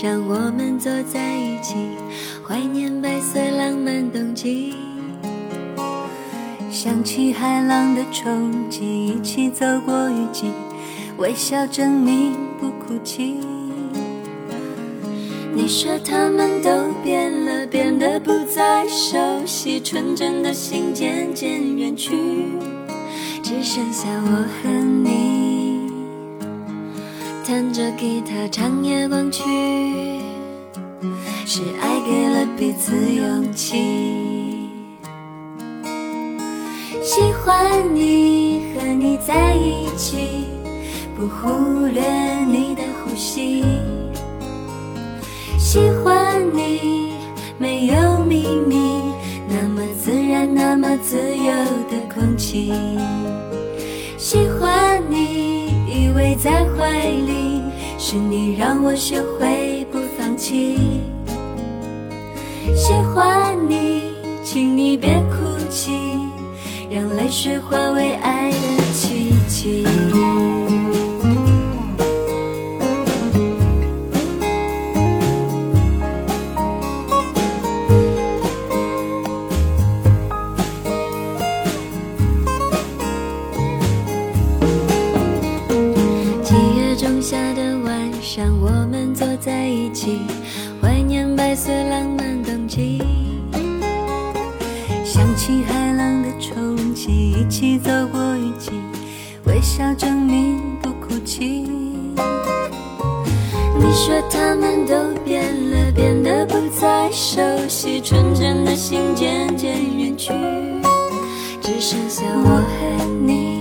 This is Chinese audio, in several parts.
上，我们坐在一起，怀念白色浪漫冬季。想起海浪的冲击，一起走过雨季，微笑证明不哭泣。你说他们都变了，变得不再熟悉，纯真的心渐渐远去，只剩下我和你。弹着吉他唱夜光曲，是爱给了彼此勇气。喜欢你和你在一起，不忽略你的呼吸。喜欢你没有秘密，那么自然，那么自由的空气。在怀里是你让我学会不放弃。喜欢你请你别哭泣让泪水化为爱的奇迹起海浪的冲击一起走过雨季微笑证明不哭泣。你说他们都变了变得不再熟悉纯真的心渐渐远去只剩下我和你。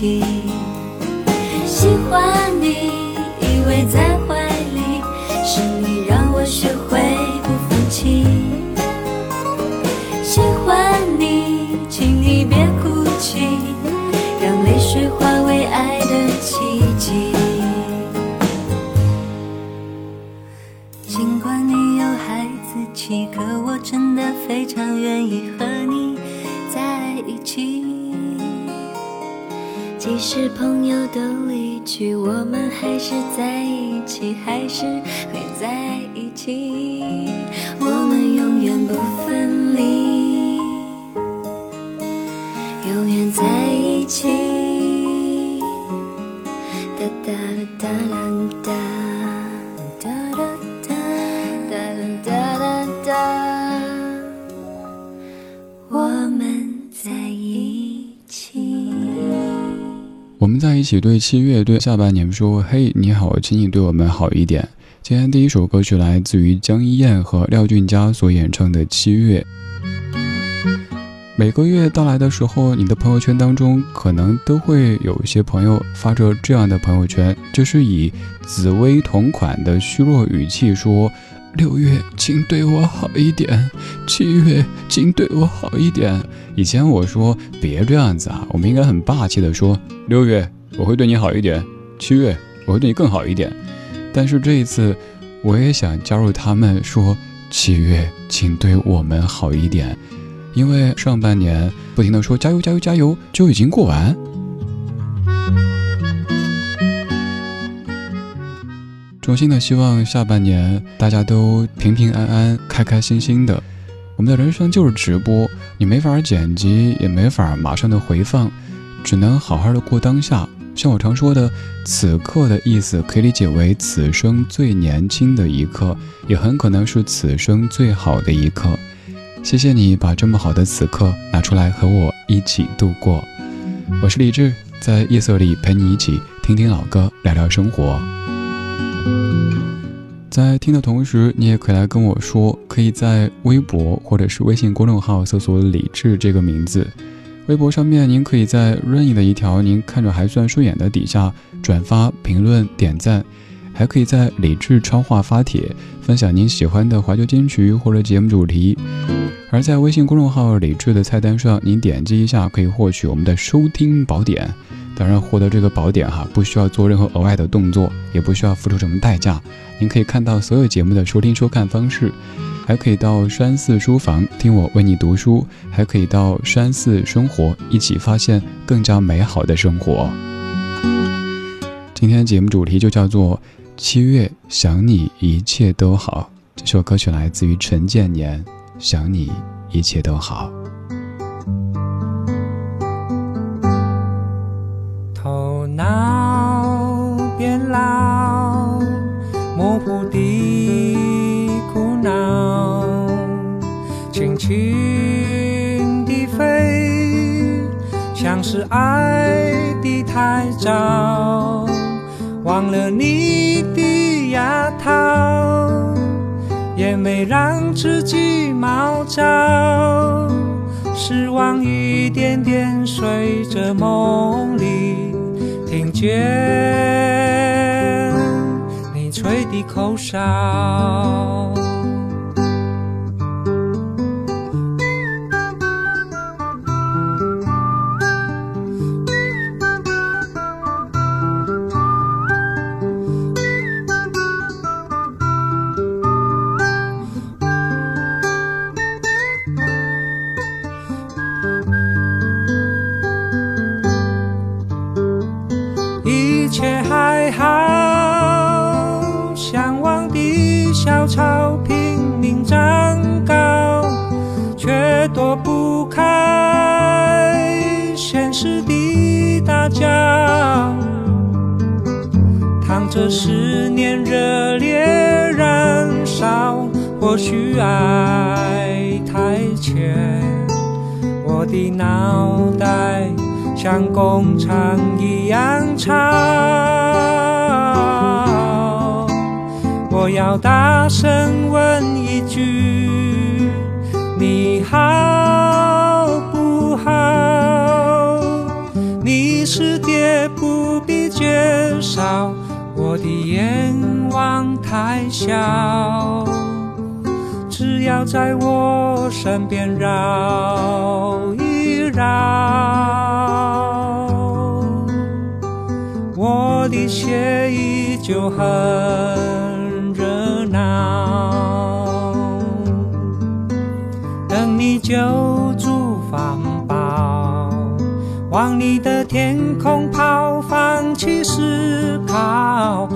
喜欢你，依偎在怀里，是你让我学会不放弃。喜欢你，请你别哭泣，让泪水化为爱的奇迹。尽管你有孩子气，可我真的非常愿意和你在一起。即使朋友都离去，我们还是在一起，还是会在一起，我们永远不分离。永远在一起。哒哒哒哒哒哒。一起对七月对下半年说：“嘿，你好，请你对我们好一点。”今天第一首歌曲来自于江一燕和廖俊佳所演唱的《七月》。每个月到来的时候，你的朋友圈当中可能都会有一些朋友发着这样的朋友圈，就是以紫薇同款的虚弱语气说：“六月，请对我好一点；七月，请对我好一点。”以前我说别这样子啊，我们应该很霸气的说六月我会对你好一点，七月我会对你更好一点。但是这一次，我也想加入他们说七月请对我们好一点，因为上半年不停的说加油加油加油就已经过完。衷心的希望下半年大家都平平安安、开开心心的。我们的人生就是直播，你没法剪辑，也没法马上的回放，只能好好的过当下。像我常说的，此刻的意思可以理解为此生最年轻的一刻，也很可能是此生最好的一刻。谢谢你把这么好的此刻拿出来和我一起度过。我是李志，在夜色里陪你一起听听老歌，聊聊生活。在听的同时，你也可以来跟我说，可以在微博或者是微信公众号搜索“李志”这个名字。微博上面，您可以在任意的一条您看着还算顺眼的底下转发、评论、点赞，还可以在李智超话发帖，分享您喜欢的怀旧金曲或者节目主题。而在微信公众号“李智”的菜单上，您点击一下可以获取我们的收听宝典。当然，获得这个宝典哈，不需要做任何额外的动作，也不需要付出什么代价。您可以看到所有节目的收听收看方式，还可以到山寺书房听我为你读书，还可以到山寺生活，一起发现更加美好的生活。今天节目主题就叫做《七月想你一切都好》，这首歌曲来自于陈建年，《想你一切都好》。像是爱的太早，忘了你的牙套，也没让自己毛躁，失望一点点随着梦里。听见你吹的口哨。我的脑袋像工厂一样吵。我要大声问一句：你好不好？你是爹，不必介绍。我的愿望太小，要在我身边绕一绕，我的血液就很热闹。等你救助方宝，往你的天空跑，放弃思考。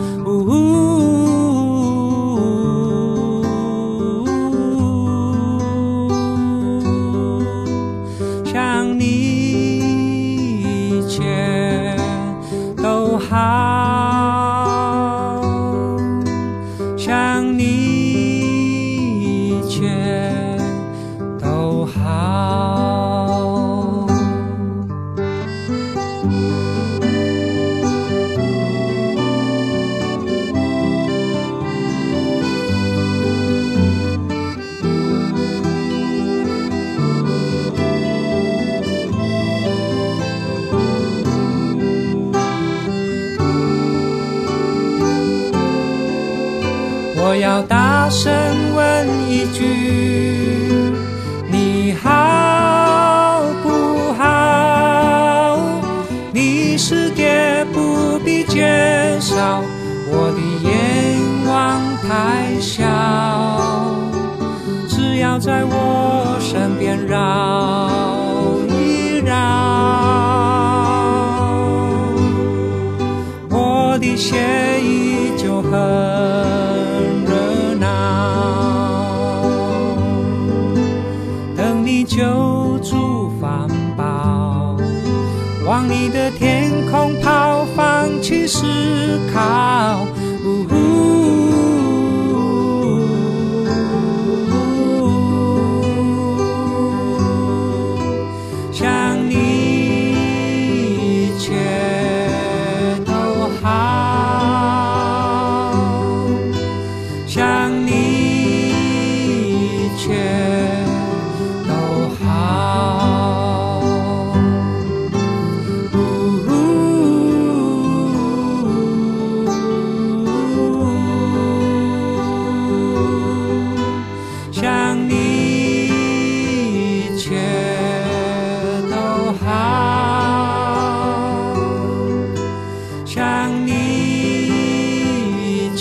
我要大声问一句：你好不好？你是爹不必介绍，我的眼望太小，只要在我身边绕一绕，我的血依旧很。天空跑，放弃思考。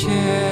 care.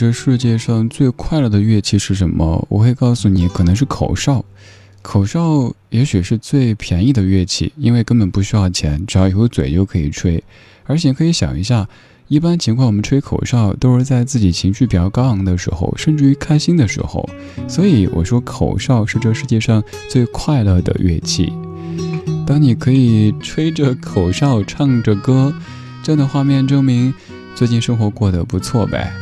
这世界上最快乐的乐器是什么，我会告诉你，可能是口哨。口哨也许是最便宜的乐器，因为根本不需要钱，只要有嘴就可以吹。而且可以想一下，一般情况我们吹口哨都是在自己情绪比较高昂的时候，甚至于开心的时候。所以我说，口哨是这世界上最快乐的乐器。当你可以吹着口哨唱着歌，这样的画面证明。最近生活过得不错呗。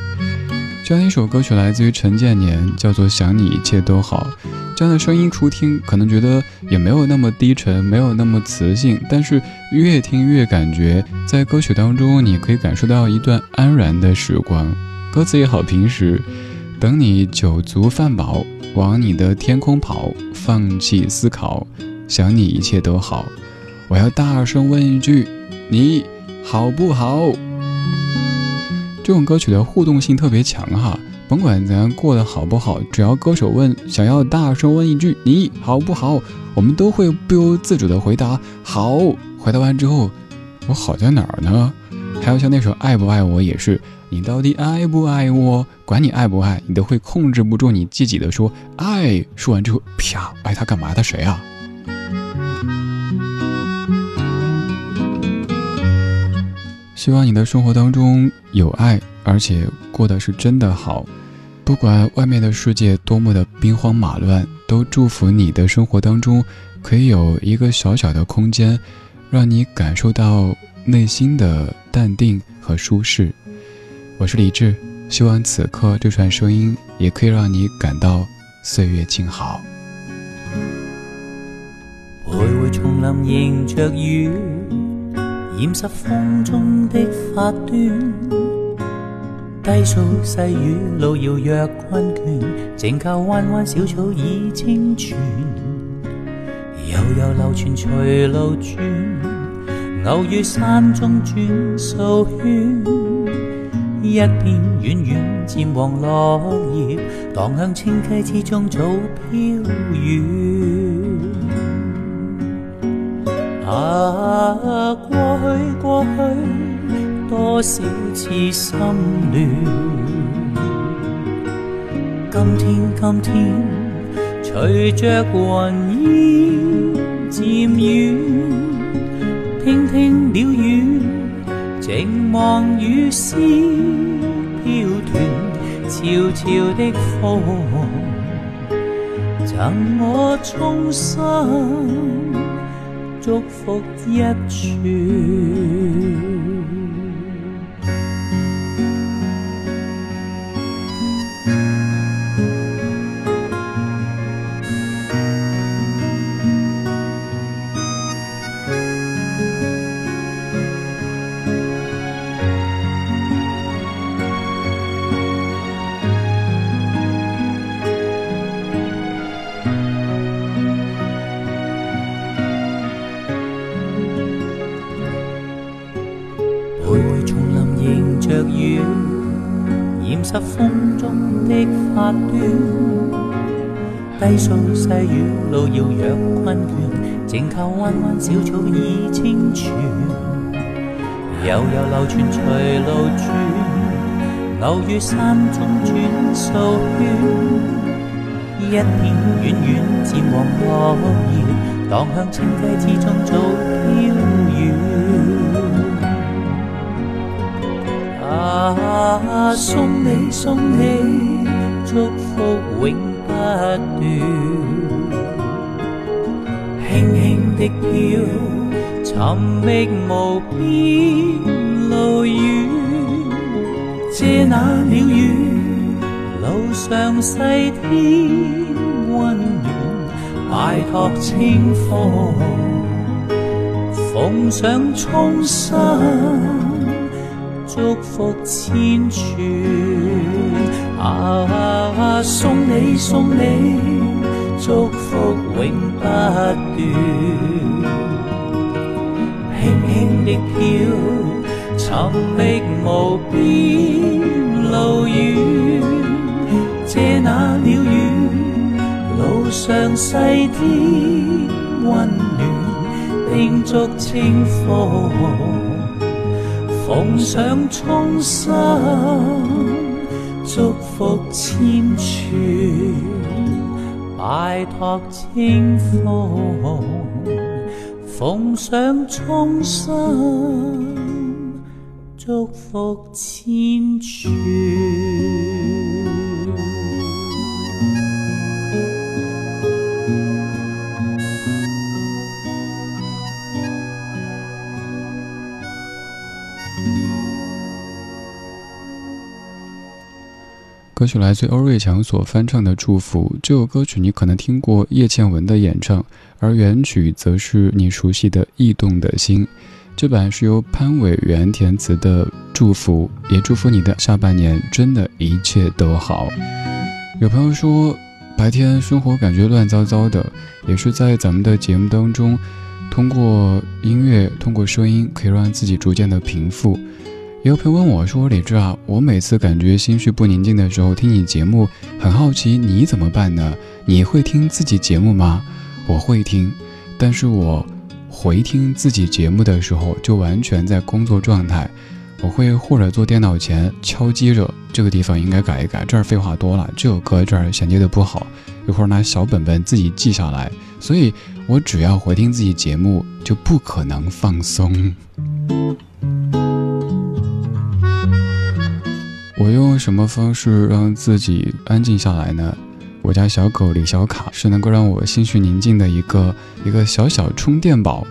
这样一首歌曲来自于陈建年，叫做《想你一切都好》。这样的声音初听可能觉得也没有那么低沉，没有那么磁性，但是越听越感觉，在歌曲当中你可以感受到一段安然的时光。歌词也好平实，等你酒足饭饱，往你的天空跑，放弃思考，想你一切都好。我要大声问一句，你好不好？这种歌曲的互动性特别强哈，甭管咱过得好不好，只要歌手问，想要大声问一句你好不好，我们都会不由自主的回答好。回答完之后，我好在哪儿呢？还有像那首爱不爱我也是，你到底爱不爱我？管你爱不爱，你都会控制不住你自己的说爱。说完之后，啪，爱他干嘛？他谁啊？希望你的生活当中有爱，而且过得是真的好。不管外面的世界多么的兵荒马乱，都祝福你的生活当中可以有一个小小的空间，让你感受到内心的淡定和舒适。我是李志，希望此刻这串声音也可以让你感到岁月静好。徘徊丛林迎着雨。染湿风中的发端，低诉细雨，路遥若困倦，静靠弯弯小草已清泉，悠悠流泉随路转，偶于山中转数圈，一片远远渐黄落叶，荡向清溪之中早飘远。啊，过去过去，多少次心乱。今天今天，随着云烟渐远，听听鸟语，静望雨丝飘断，悄悄的风，赠我衷心。祝福一串。雨路遥若困倦，静靠弯弯小草倚清泉，悠悠流泉随路转，偶于山中转数圈。一片远远渐黄落叶，荡向清溪之中早飘远。啊，送你送你，祝福永不断。的飘，寻觅无边路远，借那鸟语。路上细添温暖，拜托清风，奉上衷心，祝福千串。啊，送你送你，祝福永不断，轻轻的飘，寻觅无边路远。借那鸟语，路上细添温暖，并祝清风，奉上衷心，祝福千串，拜托清风，奉上衷心，祝福千串。曲来自欧瑞强所翻唱的《祝福》。这首歌曲你可能听过叶倩文的演唱，而原曲则是你熟悉的《异动的心》。这版是由潘伟元填词的《祝福》，也祝福你的下半年真的一切都好。有朋友说，白天生活感觉乱糟糟的，也是在咱们的节目当中，通过音乐，通过声音，可以让自己逐渐的平复。有朋友问我说：“李志啊，我每次感觉心绪不宁静的时候，听你节目，很好奇你怎么办呢？你会听自己节目吗？”我会听，但是我回听自己节目的时候，就完全在工作状态。我会或者坐电脑前敲击着这个地方应该改一改，这儿废话多了，这首歌这儿衔接的不好，一会儿拿小本本自己记下来。所以我只要回听自己节目，就不可能放松。我用什么方式让自己安静下来呢？我家小狗李小卡是能够让我心绪宁静的一个一个小小充电宝。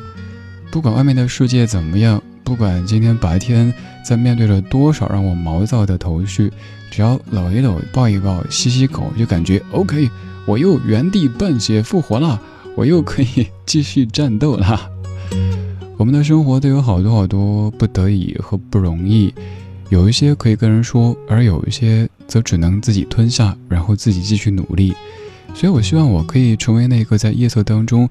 不管外面的世界怎么样，不管今天白天在面对着多少让我毛躁的头绪，只要搂一搂、抱一抱、吸吸口，就感觉 OK，我又原地半血复活了，我又可以继续战斗了。我们的生活都有好多好多不得已和不容易。有一些可以跟人说，而有一些则只能自己吞下，然后自己继续努力。所以，我希望我可以成为那个在夜色当中，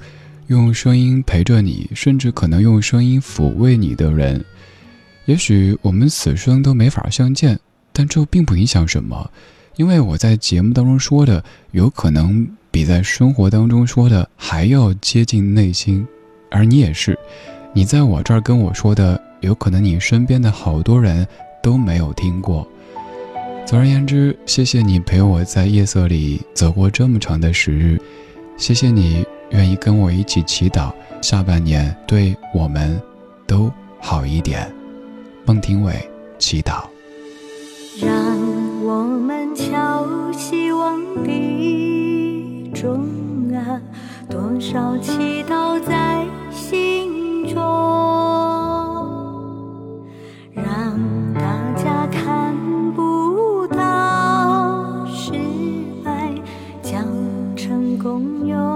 用声音陪着你，甚至可能用声音抚慰你的人。也许我们此生都没法相见，但这并不影响什么，因为我在节目当中说的，有可能比在生活当中说的还要接近内心。而你也是，你在我这儿跟我说的，有可能你身边的好多人。都没有听过。总而言之，谢谢你陪我在夜色里走过这么长的时日，谢谢你愿意跟我一起祈祷，下半年对我们都好一点。孟庭苇，祈祷。让我们敲希望的钟啊，多少祈祷在朋友。